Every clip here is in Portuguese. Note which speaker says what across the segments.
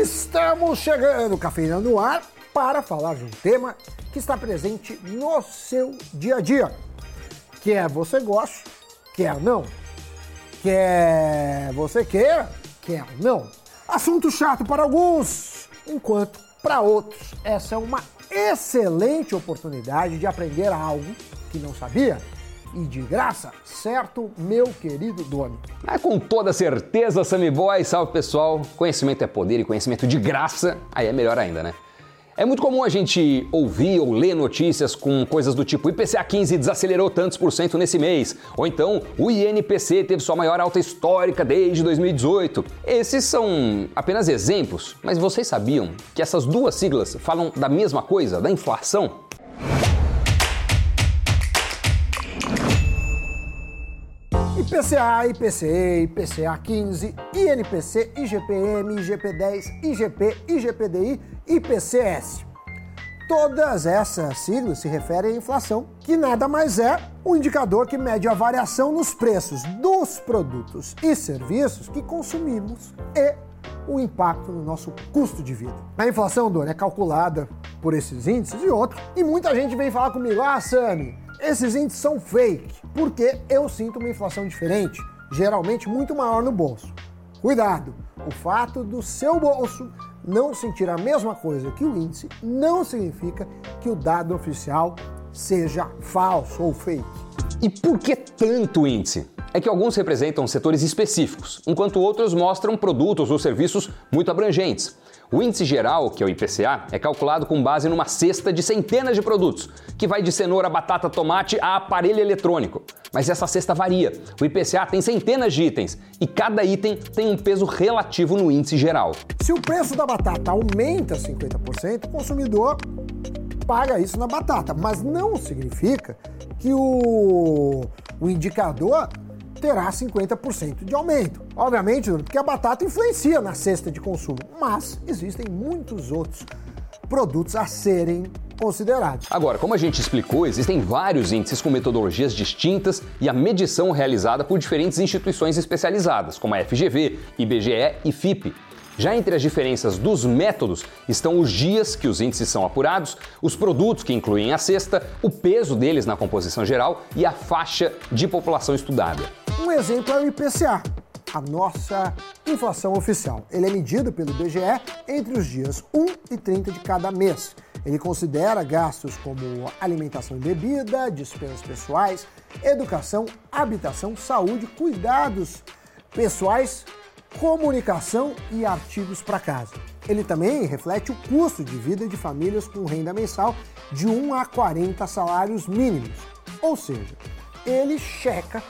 Speaker 1: estamos chegando, Cafeína no ar, para falar de um tema que está presente no seu dia a dia. Quer você goste, quer não. Quer você queira, quer não. Assunto chato para alguns, enquanto para outros essa é uma excelente oportunidade de aprender algo que não sabia e de graça, certo, meu querido dono?
Speaker 2: Ah, com toda certeza, Sammy Boy, salve pessoal. Conhecimento é poder e conhecimento de graça, aí é melhor ainda, né? É muito comum a gente ouvir ou ler notícias com coisas do tipo IPCA 15 desacelerou tantos por cento nesse mês, ou então o INPC teve sua maior alta histórica desde 2018. Esses são apenas exemplos, mas vocês sabiam que essas duas siglas falam da mesma coisa, da inflação?
Speaker 1: IPCA, IPCE, IPCA 15, INPC, IGPM, IGP10, IGP, IGPDI, IPCS. Todas essas siglas se referem à inflação, que nada mais é um indicador que mede a variação nos preços dos produtos e serviços que consumimos e o impacto no nosso custo de vida. A inflação, Dona, é calculada por esses índices e outros, e muita gente vem falar comigo, ah, Sami, esses índices são fake, porque eu sinto uma inflação diferente, geralmente muito maior no bolso. Cuidado! O fato do seu bolso não sentir a mesma coisa que o índice não significa que o dado oficial seja falso ou fake.
Speaker 2: E por que tanto índice? É que alguns representam setores específicos, enquanto outros mostram produtos ou serviços muito abrangentes. O índice geral, que é o IPCA, é calculado com base numa cesta de centenas de produtos, que vai de cenoura, batata, tomate a aparelho eletrônico. Mas essa cesta varia. O IPCA tem centenas de itens e cada item tem um peso relativo no índice geral.
Speaker 1: Se o preço da batata aumenta 50%, o consumidor paga isso na batata, mas não significa que o, o indicador terá 50% de aumento. Obviamente, porque a batata influencia na cesta de consumo, mas existem muitos outros produtos a serem considerados.
Speaker 2: Agora, como a gente explicou, existem vários índices com metodologias distintas e a medição realizada por diferentes instituições especializadas, como a FGV, IBGE e FIPE. Já entre as diferenças dos métodos estão os dias que os índices são apurados, os produtos que incluem a cesta, o peso deles na composição geral e a faixa de população estudada.
Speaker 1: Um exemplo é o IPCA, a nossa inflação oficial. Ele é medido pelo IBGE entre os dias 1 e 30 de cada mês. Ele considera gastos como alimentação e bebida, despesas pessoais, educação, habitação, saúde, cuidados pessoais, comunicação e artigos para casa. Ele também reflete o custo de vida de famílias com renda mensal de 1 a 40 salários mínimos. Ou seja, ele checa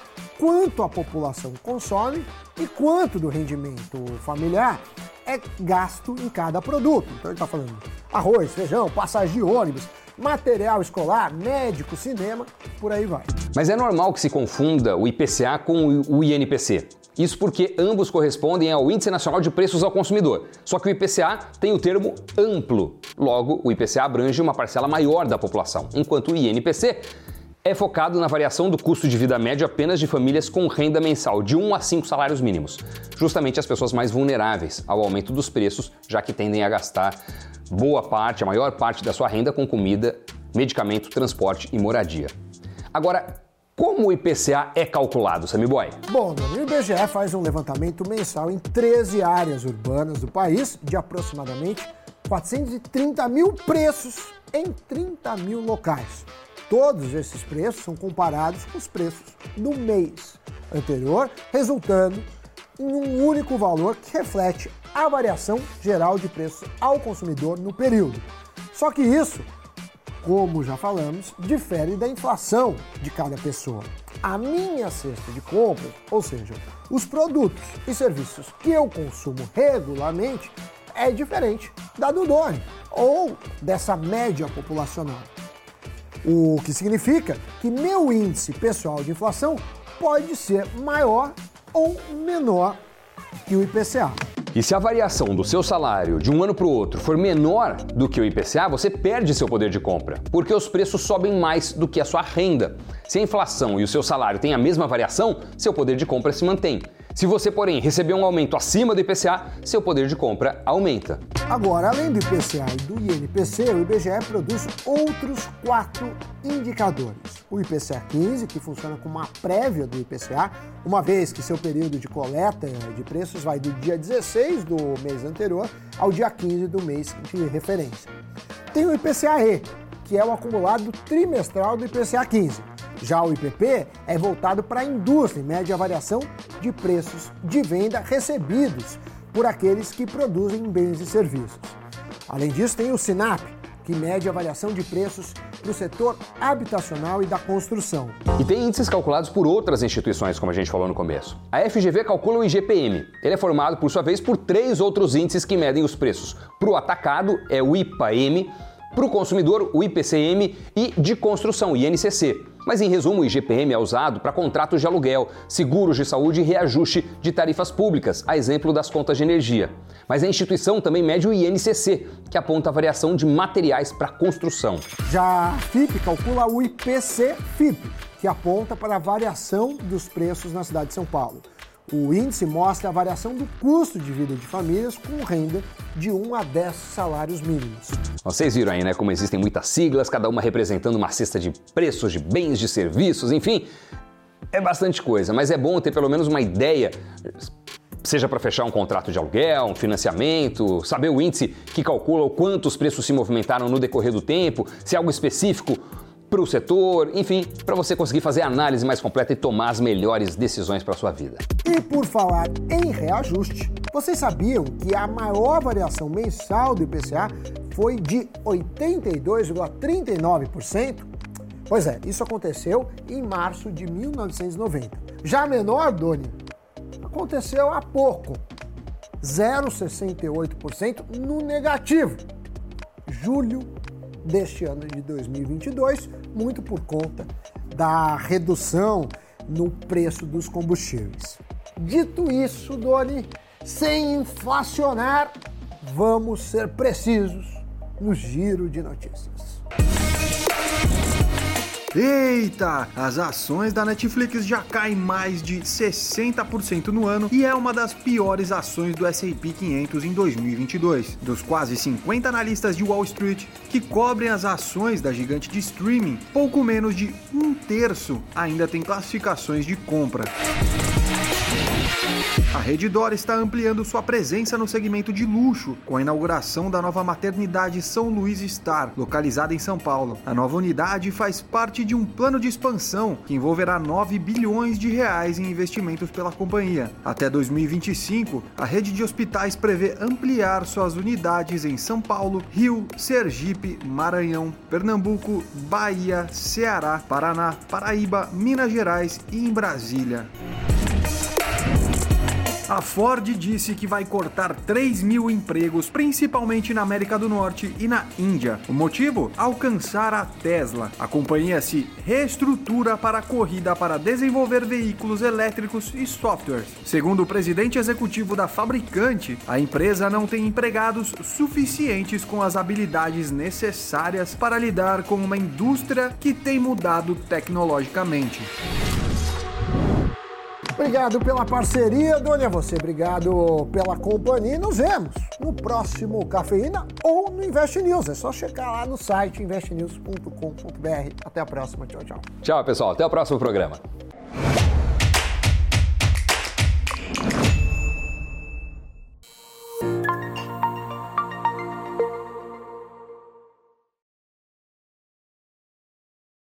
Speaker 1: quanto a população consome e quanto do rendimento familiar é gasto em cada produto. Então ele está falando arroz, feijão, passagem de ônibus, material escolar, médico, cinema, por aí vai.
Speaker 2: Mas é normal que se confunda o IPCA com o INPC. Isso porque ambos correspondem ao Índice Nacional de Preços ao Consumidor. Só que o IPCA tem o termo amplo. Logo, o IPCA abrange uma parcela maior da população, enquanto o INPC é focado na variação do custo de vida médio apenas de famílias com renda mensal de 1 a 5 salários mínimos, justamente as pessoas mais vulneráveis ao aumento dos preços, já que tendem a gastar boa parte, a maior parte da sua renda com comida, medicamento, transporte e moradia. Agora, como o IPCA é calculado, Sammy Boy?
Speaker 1: Bom, o IBGE faz um levantamento mensal em 13 áreas urbanas do país, de aproximadamente 430 mil preços em 30 mil locais. Todos esses preços são comparados com os preços do mês anterior, resultando em um único valor que reflete a variação geral de preços ao consumidor no período. Só que isso, como já falamos, difere da inflação de cada pessoa. A minha cesta de compras, ou seja, os produtos e serviços que eu consumo regularmente, é diferente da do Doni ou dessa média populacional. O que significa que meu índice pessoal de inflação pode ser maior ou menor que o IPCA.
Speaker 2: E se a variação do seu salário de um ano para o outro for menor do que o IPCA, você perde seu poder de compra, porque os preços sobem mais do que a sua renda. Se a inflação e o seu salário têm a mesma variação, seu poder de compra se mantém. Se você, porém, receber um aumento acima do IPCA, seu poder de compra aumenta.
Speaker 1: Agora, além do IPCA e do INPC, o IBGE produz outros quatro indicadores. O IPCA 15, que funciona como uma prévia do IPCA, uma vez que seu período de coleta de preços vai do dia 16 do mês anterior ao dia 15 do mês de referência. Tem o IPCA-E, que é o acumulado trimestral do IPCA 15. Já o IPP é voltado para a indústria e mede a variação de preços de venda recebidos por aqueles que produzem bens e serviços. Além disso, tem o SINAP, que mede a variação de preços para o setor habitacional e da construção.
Speaker 2: E tem índices calculados por outras instituições, como a gente falou no começo. A FGV calcula o IGPM. Ele é formado, por sua vez, por três outros índices que medem os preços. Para o atacado, é o IPAM, para o consumidor, o IPCM e de construção, INCC. Mas em resumo, o IGPM é usado para contratos de aluguel, seguros de saúde e reajuste de tarifas públicas, a exemplo das contas de energia. Mas a instituição também mede o INCC, que aponta a variação de materiais para construção.
Speaker 1: Já a FIP calcula o IPC-FIP, que aponta para a variação dos preços na cidade de São Paulo. O índice mostra a variação do custo de vida de famílias com renda de 1 a 10 salários mínimos.
Speaker 2: Vocês viram aí, né, como existem muitas siglas, cada uma representando uma cesta de preços de bens, de serviços, enfim. É bastante coisa, mas é bom ter pelo menos uma ideia seja para fechar um contrato de aluguel, um financiamento, saber o índice que calcula o quanto os preços se movimentaram no decorrer do tempo, se é algo específico para o setor, enfim, para você conseguir fazer a análise mais completa e tomar as melhores decisões para sua vida.
Speaker 1: E por falar em reajuste, vocês sabiam que a maior variação mensal do IPCA foi de 82,39%? Pois é, isso aconteceu em março de 1990. Já a menor, Doni, aconteceu há pouco, 0,68% no negativo. Julho deste ano de 2022, muito por conta da redução no preço dos combustíveis. Dito isso, Doni, sem inflacionar, vamos ser precisos no giro de notícias.
Speaker 3: Eita! As ações da Netflix já caem mais de 60% no ano e é uma das piores ações do S&P 500 em 2022. Dos quase 50 analistas de Wall Street que cobrem as ações da gigante de streaming, pouco menos de um terço ainda tem classificações de compra. A Redditor está ampliando sua presença no segmento de luxo, com a inauguração da nova maternidade São Luís Star, localizada em São Paulo. A nova unidade faz parte de um plano de expansão que envolverá 9 bilhões de reais em investimentos pela companhia. Até 2025, a rede de hospitais prevê ampliar suas unidades em São Paulo, Rio, Sergipe, Maranhão, Pernambuco, Bahia, Ceará, Paraná, Paraíba, Minas Gerais e em Brasília. A Ford disse que vai cortar 3 mil empregos, principalmente na América do Norte e na Índia. O motivo? Alcançar a Tesla. A companhia se reestrutura para a corrida para desenvolver veículos elétricos e softwares. Segundo o presidente executivo da fabricante, a empresa não tem empregados suficientes com as habilidades necessárias para lidar com uma indústria que tem mudado tecnologicamente.
Speaker 1: Obrigado pela parceria, Dona você. Obrigado pela companhia. Nos vemos no próximo Cafeína ou no Invest News. É só checar lá no site investnews.com.br. Até a próxima. Tchau, tchau.
Speaker 2: Tchau, pessoal. Até o próximo programa.